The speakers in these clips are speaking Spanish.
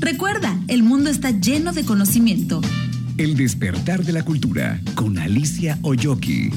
Recuerda, el mundo está lleno de conocimiento. El despertar de la cultura con Alicia Oyoki.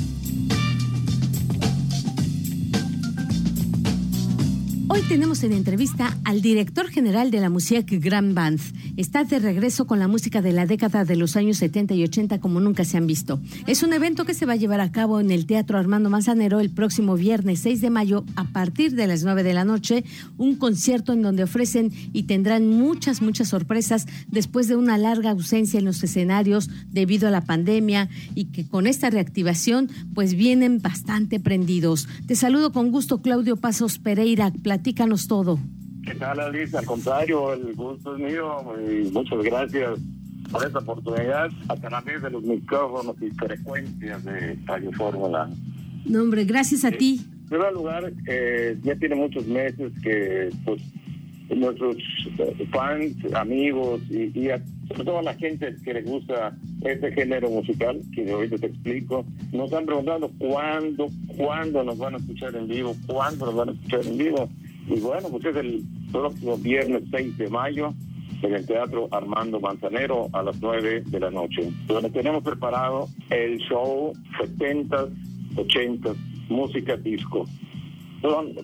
Hoy tenemos en entrevista al director general de la Musique Grand Band. Está de regreso con la música de la década de los años 70 y 80 como nunca se han visto. Es un evento que se va a llevar a cabo en el Teatro Armando Manzanero el próximo viernes 6 de mayo a partir de las 9 de la noche. Un concierto en donde ofrecen y tendrán muchas, muchas sorpresas después de una larga ausencia en los escenarios debido a la pandemia y que con esta reactivación pues vienen bastante prendidos. Te saludo con gusto Claudio Pasos Pereira platícanos todo. ¿Qué tal, Alicia? Al contrario, el gusto es mío y muchas gracias por esta oportunidad a través de los micrófonos y frecuencias de Radio Fórmula. No, hombre, gracias a eh, ti. En primer lugar, eh, ya tiene muchos meses que pues nuestros eh, fans, amigos y, y a toda la gente que le gusta este género musical, que ahorita te explico, nos están preguntando cuándo, cuándo nos van a escuchar en vivo, cuándo nos van a escuchar en vivo. Y bueno, pues es el próximo viernes 6 de mayo en el Teatro Armando Manzanero a las 9 de la noche, donde tenemos preparado el show 70, 80, música disco.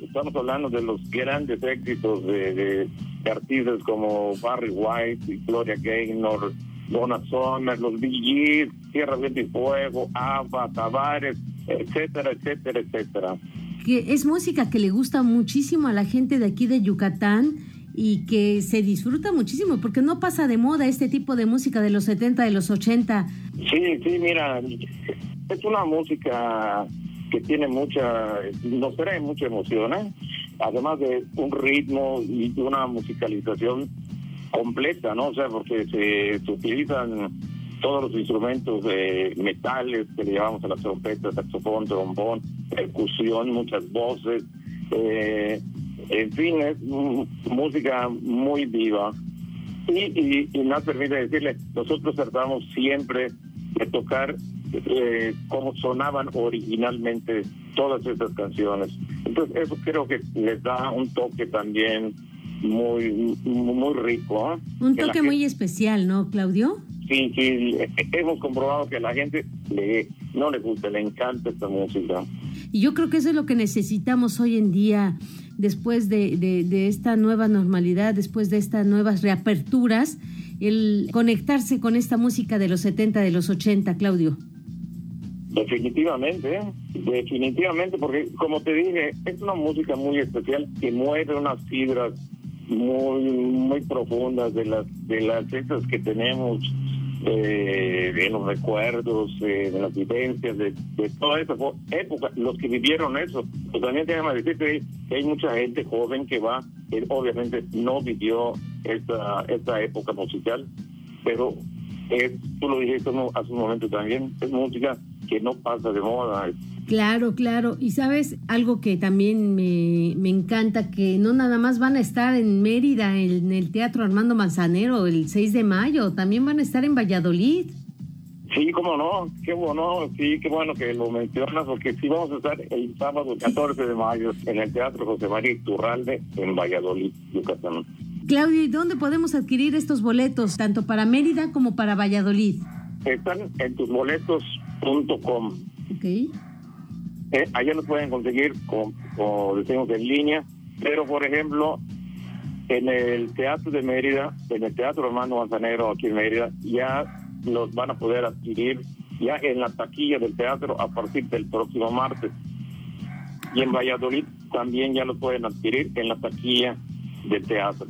Estamos hablando de los grandes éxitos de, artistas como Barry White, Gloria Gaynor, Donna Summer, los Bee Tierra, Viento y Fuego, Ava, Tavares, etcétera, etcétera, etcétera que es música que le gusta muchísimo a la gente de aquí de Yucatán y que se disfruta muchísimo porque no pasa de moda este tipo de música de los 70, de los 80. Sí, sí, mira, es una música que tiene mucha, nos trae mucha emoción, ¿eh? además de un ritmo y una musicalización completa, ¿no? O sea, porque se, se utilizan todos los instrumentos de metales que le llevamos a la trompeta, saxofón, trombón, percusión, muchas voces. Eh, en fin, es música muy viva. Y, y, nos permite decirle, nosotros tratamos siempre de tocar eh, como sonaban originalmente todas estas canciones. Entonces, eso creo que les da un toque también muy muy rico. ¿eh? Un toque muy especial, ¿no, Claudio? Sí, sí, hemos comprobado que a la gente le, no le gusta, le encanta esta música. Y yo creo que eso es lo que necesitamos hoy en día, después de, de, esta nueva normalidad, después de estas nuevas reaperturas, el conectarse con esta música de los 70, de los 80, Claudio. Definitivamente, ¿eh? definitivamente, porque como te dije, es una música muy especial que mueve unas fibras muy muy profundas de las de las que tenemos eh, de los recuerdos, de las vivencias, de, toda esa época, los que vivieron eso. Pues también déjame decirte que hay mucha gente joven que va, que obviamente no vivió esta, esta época musical, pero es, tú lo dijiste hace un momento también, es música que no pasa de moda. Claro, claro. Y sabes, algo que también me, me, encanta, que no nada más van a estar en Mérida, en el Teatro Armando Manzanero, el 6 de mayo, también van a estar en Valladolid. Sí, cómo no, qué bueno, sí, qué bueno que lo mencionas, porque sí vamos a estar el sábado 14 de mayo en el Teatro José María Turralde en Valladolid, Yucatán. Claudio, ¿y dónde podemos adquirir estos boletos, tanto para Mérida como para Valladolid? Están en tusboletos.com. Ok. Eh, allá lo pueden conseguir, como, decimos, en línea, pero por ejemplo, en el Teatro de Mérida, en el Teatro Hermano Manzanero aquí en Mérida, ya los van a poder adquirir ya en la taquilla del teatro a partir del próximo martes. Y en Valladolid también ya lo pueden adquirir en la taquilla del teatro.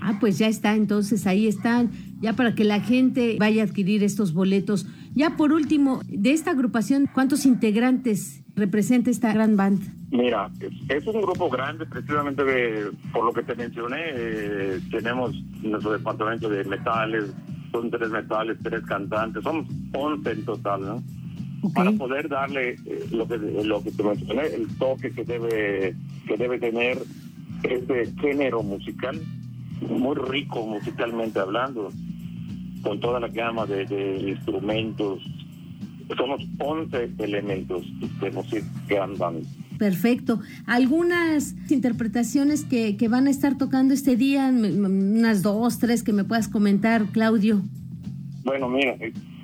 Ah, pues ya está, entonces ahí están, ya para que la gente vaya a adquirir estos boletos. Ya por último, de esta agrupación, ¿cuántos integrantes representa esta gran banda? Mira, es, un grupo grande, precisamente por lo que te mencioné, eh, tenemos nuestro departamento de metales, son tres metales, tres cantantes, somos 11 en total, ¿no? Para poder darle eh, lo que lo que te mencioné, el toque que debe que debe tener este género musical, muy rico musicalmente hablando, con toda la gama de, de instrumentos, somos 11 elementos de música Grand Band. Perfecto. ¿Algunas interpretaciones que, que van a estar tocando este día? Unas dos, tres que me puedas comentar, Claudio. Bueno, mira,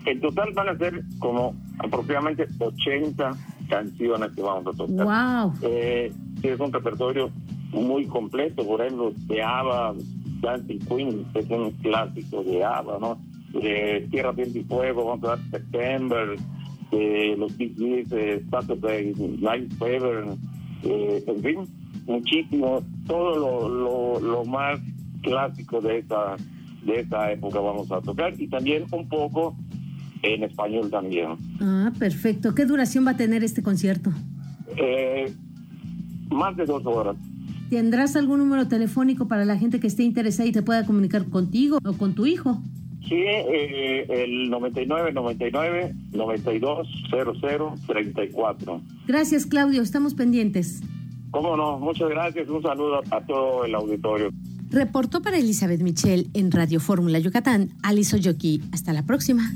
en total van a ser como aproximadamente 80 canciones que vamos a tocar. ¡Wow! Eh, es un repertorio muy completo, por ejemplo, de ABBA, Dancing Queen, que es un clásico de ABBA, ¿no? De Tierra, Viento y Fuego, vamos a ver September, de los Big Gees, de Saturday Night Fever, eh, en fin, muchísimo, todo lo, lo, lo más clásico de esa de esa época vamos a tocar y también un poco en español también. Ah, perfecto. ¿Qué duración va a tener este concierto? Eh, más de dos horas. ¿Tendrás algún número telefónico para la gente que esté interesada y te pueda comunicar contigo o con tu hijo? Sí, eh, el 99 99 92 00 34. Gracias, Claudio. Estamos pendientes. Cómo no, muchas gracias. Un saludo a todo el auditorio. Reportó para Elizabeth Michel en Radio Fórmula Yucatán, Alice Oyoki. Hasta la próxima.